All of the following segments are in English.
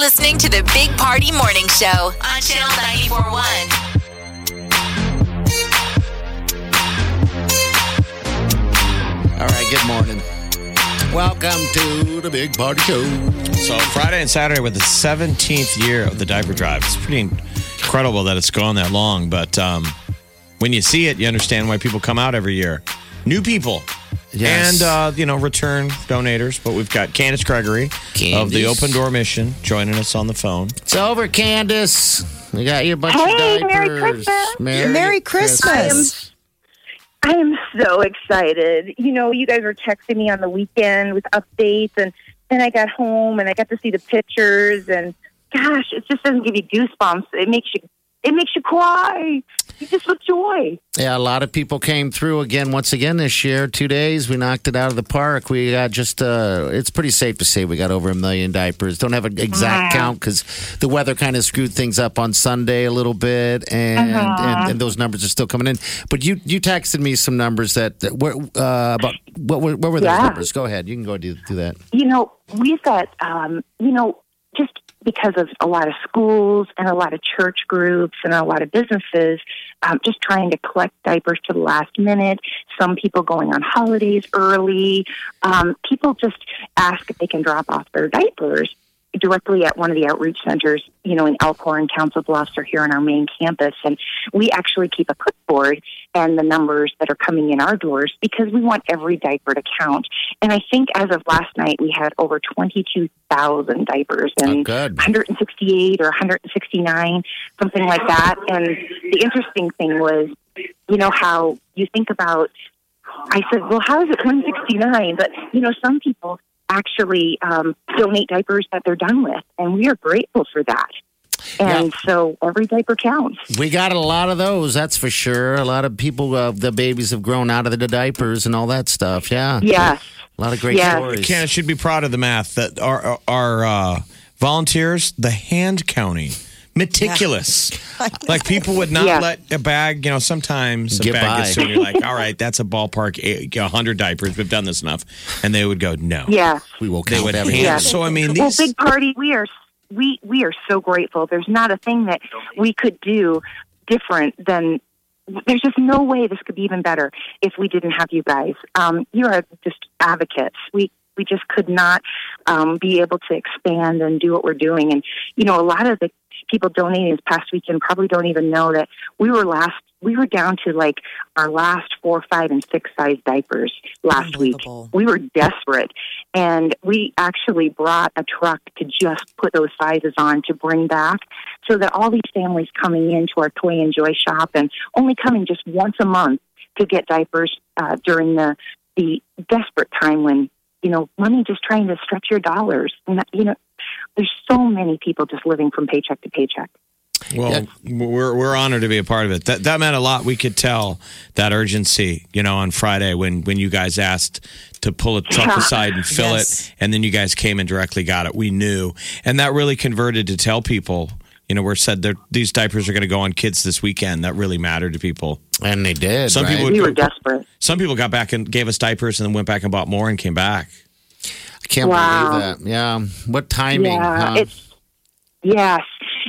Listening to the Big Party Morning Show on Channel 941. All right, good morning. Welcome to the Big Party Show. So Friday and Saturday were the 17th year of the diaper drive. It's pretty incredible that it's gone that long, but um, when you see it, you understand why people come out every year. New people. Yes. And, uh, you know, return donators. But we've got Candace Gregory of the Open Door Mission joining us on the phone. It's over, Candace. We got you a bunch Hey, of Merry diapers. Christmas. Merry Christmas. I am so excited. You know, you guys were texting me on the weekend with updates, and then I got home and I got to see the pictures, and gosh, it just doesn't give you goosebumps. It makes you, it makes you cry. Just with joy. Yeah, a lot of people came through again once again this year. Two days, we knocked it out of the park. We got just, uh, it's pretty safe to say we got over a million diapers. Don't have an exact Wow. count because the weather kind of screwed things up on Sunday a little bit, and, Uh-huh. and and those numbers are still coming in. But you you texted me some numbers that, that were uh, about what were, what were those Yeah. numbers? Go ahead, you can go do do that. You know, we've got, um, you know, just because of a lot of schools and a lot of church groups and a lot of businesses um, just trying to collect diapers to the last minute. Some people going on holidays early. Um, people just ask if they can drop off their diapers directly at one of the outreach centers, you know, in Elkhorn, Council Bluffs, or here on our main campus. And we actually keep a clipboard and the numbers that are coming in our doors because we want every diaper to count. And I think as of last night, we had over 22,000 diapers Oh, and good. 168 or 169, something like that. And the interesting thing was, you know, how you think about, I said, well, how is it 169? But, you know, some people actually um, donate diapers that they're done with, and we are grateful for that. And so every diaper counts. We got a lot of those, that's for sure. A lot of people, uh, the babies have grown out of the diapers and all that stuff. Yeah. Yes. A lot of great Yes. stories. Candace should be proud of the math that our, our uh, volunteers, the hand counting, meticulous. Like people would not Yeah. let a bag, you know, sometimes a Get bag by. gets to you're like, all right, that's a ballpark, eight- 100 diapers. We've done this enough. And they would go, no. yeah, We will They count would hand. everything. Yes. So, I mean, Well, big party, we are we we are so grateful. There's not a thing that we could do different than. There's just no way this could be even better if we didn't have you guys. Um, you are just advocates. We we just could not um, be able to expand and do what we're doing. And you know, a lot of the people donating this past weekend probably don't even know that we were last. We were down to like our last four, five, and six size diapers last week. We were desperate, and we actually brought a truck to just put those sizes on to bring back, so that all these families coming into our toy and joy shop and only coming just once a month to get diapers uh, during the the desperate time when you know money just trying to stretch your dollars, and you know there's so many people just living from paycheck to paycheck. Well, we're we're honored to be a part of it. That that meant a lot. We could tell that urgency, you know, on Friday when when you guys asked to pull a truck Yeah. aside and fill Yes. it, and then you guys came and directly got it. We knew, and that really converted to tell people. You know, we're said that these diapers are going to go on kids this weekend. That really mattered to people. And they did. Some right? people We were desperate. some people got back and gave us diapers, and then went back and bought more and came back. Can't Wow. believe that. Yeah. What timing? Yeah, huh? it's yes,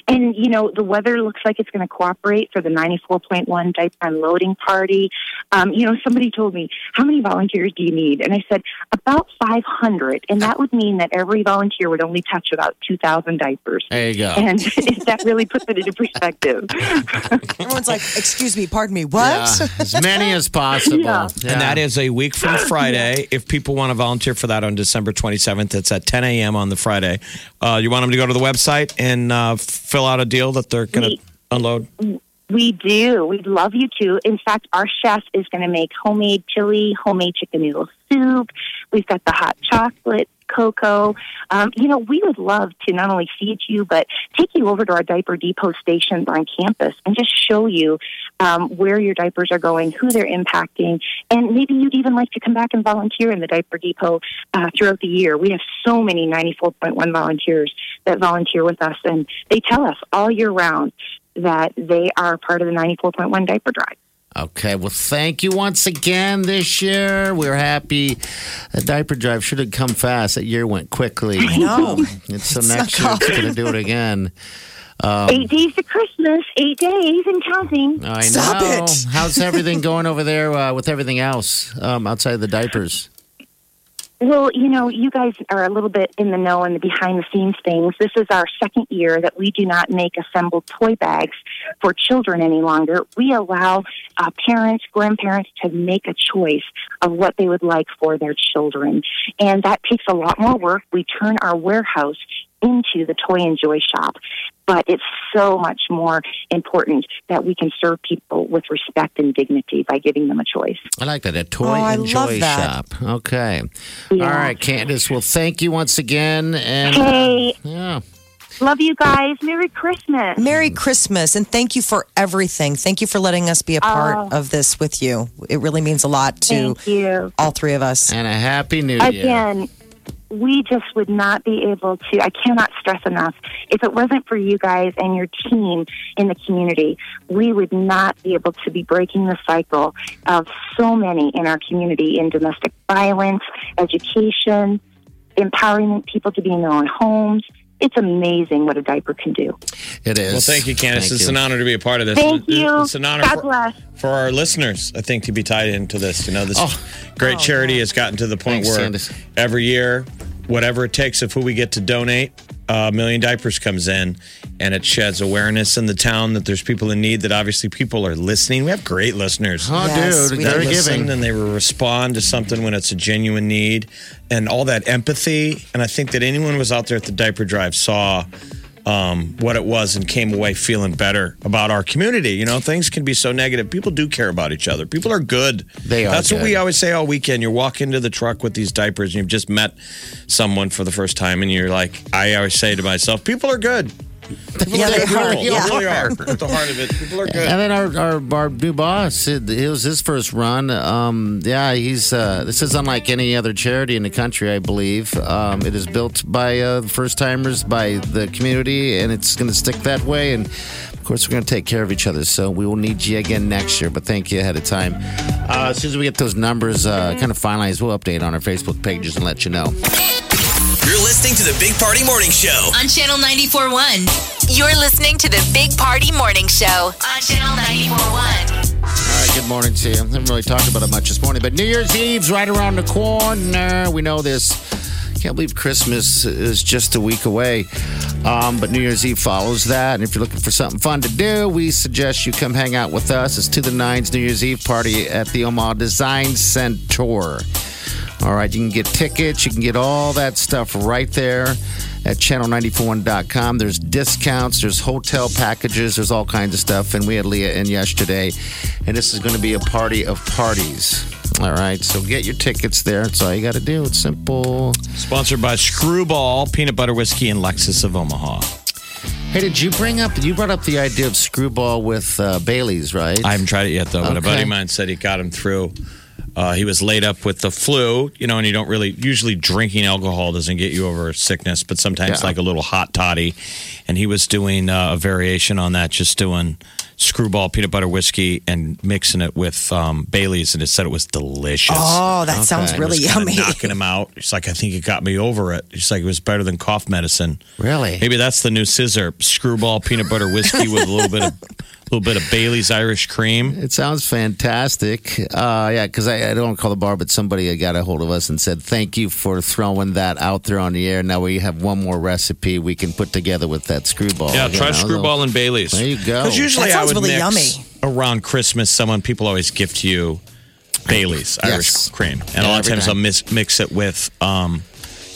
and you know the weather looks like it's going to cooperate for the ninety-four point one diaper unloading party. Um, you know, somebody told me how many volunteers do you need, and I said about five hundred, and that would mean that every volunteer would only touch about two thousand diapers. there you go. And that really puts it into perspective. Everyone's like, excuse me, pardon me, what? Yeah, as many as possible. Yeah. Yeah. And that is a week from Friday. If people want to volunteer for that on December 27th, it's at 10 a.m. on the Friday. Uh, you want them to go to the website and uh, fill out a deal that they're going to unload? We do. We'd love you to. In fact, our chef is going to make homemade chili, homemade chicken noodle soup. We've got the hot chocolate cocoa. Um, you know, we would love to not only feed you, but take you over to our diaper depot stations on campus and just show you um, where your diapers are going, who they're impacting, and maybe you'd even like to come back and volunteer in the diaper depot uh, throughout the year. We have so many 94.1 volunteers that volunteer with us, and they tell us all year round that they are part of the 94.1 diaper drive. Okay, well, thank you once again this year. We're happy. The diaper drive should have come fast. That year went quickly. I know. It's, so next year it's going to do it again. eight days to Christmas, eight days and counting. I Stop know. it. How's everything going over there uh, with everything else um, outside of the diapers? Well, you know, you guys are a little bit in the know and the behind the scenes things. This is our second year that we do not make assembled toy bags for children any longer. We allow uh, parents, grandparents to make a choice of what they would like for their children. And that takes a lot more work. We turn our warehouse into the toy and joy shop. But it's so much more important that we can serve people with respect and dignity by giving them a choice. I like that. A toy Oh, I and love joy that. shop. Okay. Yeah. All right, Candace. Well, thank you once again. And Hey, yeah. love you guys. Merry Christmas. Merry Christmas and thank you for everything. Thank you for letting us be a part Oh. of this with you. It really means a lot to Thank you. all three of us. And a happy new year. Again, we just would not be able to, I cannot stress enough, if it wasn't for you guys and your team in the community, we would not be able to be breaking the cycle of so many in our community in domestic violence, education, empowering people to be in their own homes. It's amazing what a diaper can do. It is. Well, thank you, Candace. Thank it's you. an honor to be a part of this. Thank It- you. It's an honor God for, bless. for our listeners, I think, to be tied into this. You know, this oh. great oh, charity has gotten to the point Thanks, where Candace. every year, whatever it takes of who we get to donate, uh, a million diapers comes in and it sheds awareness in the town that there's people in need, that obviously people are listening. We have great listeners. Oh, Yes, dude. we Very do. listen giving. and they will respond to something when it's a genuine need and all that empathy. And I think that anyone who was out there at the diaper drive saw um, what it was and came away feeling better about our community. You know, things can be so negative. People do care about each other. People are good. They are That's what we always say all weekend. You walk into the truck with these diapers and you've just met someone for the first time and you're like, I always say to myself, people are good. Yeah, they are. Yeah. really are. At the heart of it, people are good. And then our, our our new boss, it, it was his first run. Um, yeah, he's uh, this is unlike any other charity in the country, I believe. Um, it is built by uh, first timers, by the community, and it's going to stick that way. And of course, we're going to take care of each other. So we will need you again next year. But thank you ahead of time. Uh, as soon as we get those numbers uh, kind of finalized, we'll update on our Facebook pages and let you know. You're listening to the Big Party Morning Show. On Channel 94.1. You're listening to the Big Party Morning Show on Channel 94.1. All right, good morning to you. I haven't really talked about it much this morning, but New Year's Eve's right around the corner. We know this. Can't believe Christmas is just a week away. Um, but New Year's Eve follows that. And if you're looking for something fun to do, we suggest you come hang out with us. It's to the Nines New Year's Eve party at the Omaha Design Center. All right, you can get tickets, you can get all that stuff right there at channel941.com. There's discounts, there's hotel packages, there's all kinds of stuff. And we had Leah in yesterday, and this is going to be a party of parties. All right, so get your tickets there. That's all you got to do. It's simple. Sponsored by Screwball Peanut Butter Whiskey and Lexus of Omaha. Hey, did you bring up? You brought up the idea of screwball with uh, Bailey's, right? I haven't tried it yet, though. But a buddy of mine said he got him through. Uh, he was laid up with the flu, you know, and you don't really usually drinking alcohol doesn't get you over sickness, but sometimes Yeah. like a little hot toddy. And he was doing uh, a variation on that, just doing screwball peanut butter whiskey and mixing it with um, Bailey's, and it said it was delicious. Oh, that sounds really It yummy. Knocking him out. He's like, I think it got me over it. He's like, it was better than cough medicine. Really? Maybe that's the new scissor screwball peanut butter whiskey with a little bit of a little bit of Bailey's Irish cream. It sounds fantastic. Uh, yeah, because I, I don't call the bar, but somebody got a hold of us and said, "Thank you for throwing that out there on the air." Now we have one more recipe we can put together with that screwball. Yeah, try know? screwball and Bailey's. There you go. Because usually That I sounds would really mix yummy. around Christmas. Someone people always gift you Bailey's Irish cream, and Yeah, a lot of every times time. I'll mix, mix it with um,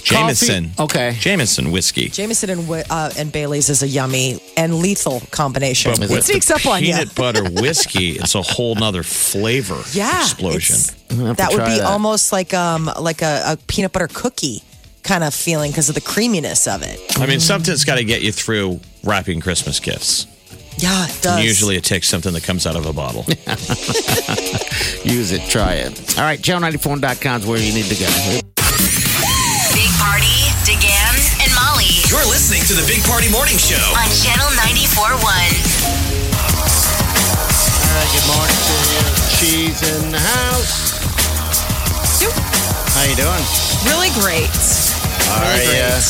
Jameson. Okay. Jameson whiskey. Jameson and, wi- uh, and Bailey's is a yummy and lethal combination. But It with sneaks the up on you. peanut butter whiskey, it's a whole nother flavor Yeah, explosion. it's- have to That would try be that. almost like um like a, a peanut butter cookie kind of feeling because of the creaminess of it. I mean, something's got to get you through wrapping Christmas gifts. Yeah, it does. And usually it takes something that comes out of a bottle. Use it, try it. All right, channel94.com is where you need to go. Big Party, DeGan, and Molly You're listening to the Big Party Morning Show. on Channel 94.1. All right, good morning to you. Cheese in the house. How you doing? Really great. All Really right, yeah.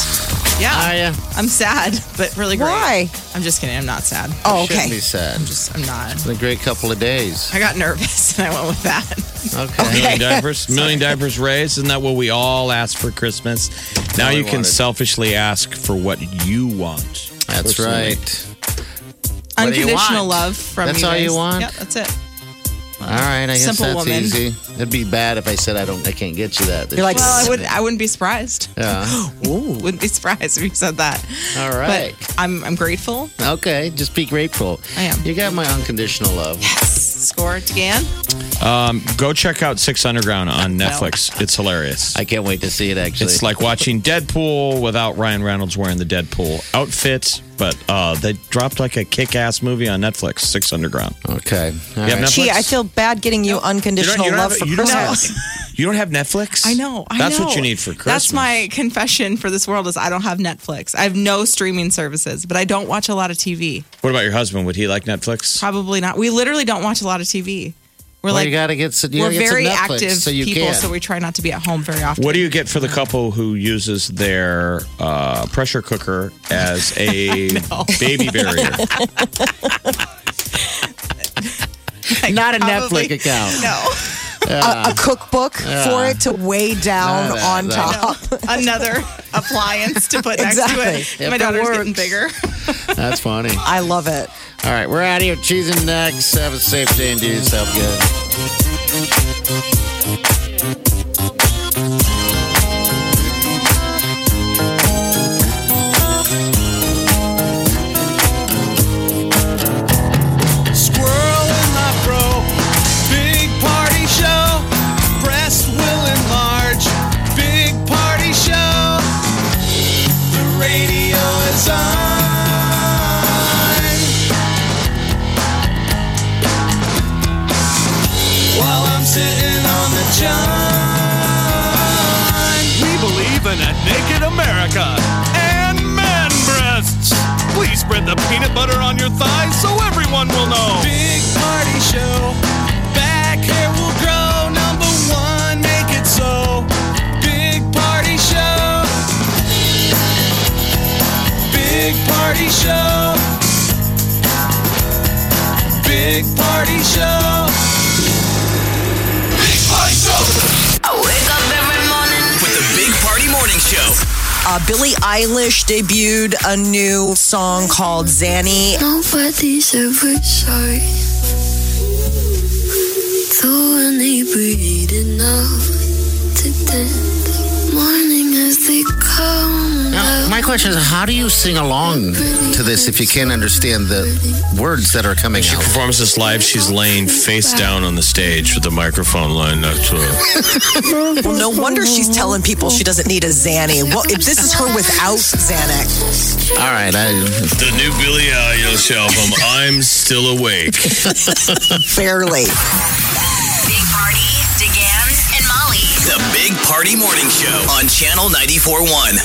Yeah. Are ya? I'm sad, but really great. Why? I'm just kidding. I'm not sad. Oh, Shouldn't okay. be sad. Just, I'm not. It's been a great couple of days. I got nervous and I went with that. Okay. Million diapers, million diapers raised. Isn't that what we all ask for Christmas? Now we you can wanted. selfishly ask for what you want. That's Personally. right. What do you Unconditional want? love from me. That's you all you want? Yep, that's it. All right, I guess Simple that's woman. easy. It'd be bad if I said I don't, I can't get you that. You're like. Well, I would. I wouldn't be surprised. yeah. Wouldn't be surprised if you said that. All right. But I'm. I'm grateful. Okay, just be grateful. I am. You got my unconditional love. Yes. Score it again. Um, go check out Six Underground on Netflix. It's hilarious. I can't wait to see it. Actually, It's like watching Deadpool without Ryan Reynolds wearing the Deadpool outfit, but uh, they dropped like a kick-ass movie on Netflix, Six Underground. okay. All You have right. Netflix? Gee, I feel bad getting you unconditional love have, for you don't Christmas. have- you don't have Netflix? I know. I That's know. what you need for Christmas. That's my confession for this world is I don't have Netflix. I have no streaming services, but I don't watch a lot of TV. What about your husband? Would he like Netflix? Probably not. We literally don't watch a lot of TV. We're Well, like you got to get some. We're gotta get some very Netflix active so you people, can. so we try not to be at home very often. What do you get for the couple who uses their uh, pressure cooker as a baby barrier? Not a Probably- Netflix account. No, a, a cookbook for it to weigh down No, no, on no. top. another appliance to put next Exactly. to If it. My it daughter's getting bigger. That's funny. I love it. All right, we're out of here. Cheese and next. Have a safe day and do yourself good. Uh, Billie Eilish debuted a new song called Xanny. Nobody's ever sorry. Though inebriated enough to dance. Morning as they come. Now, my question is, how do you sing along to this if you can't understand the words that are coming She out? performs this live. She's laying face down on the stage with the microphone line next to her. Well, no wonder she's telling people she doesn't need a Xanny. Well, if this is her without Xanax, All right, I, The new Billie Eilish album, I'm Still Awake. barely. Big Party, DeGan, and Molly. The Big Party Morning Show on Channel 94.1.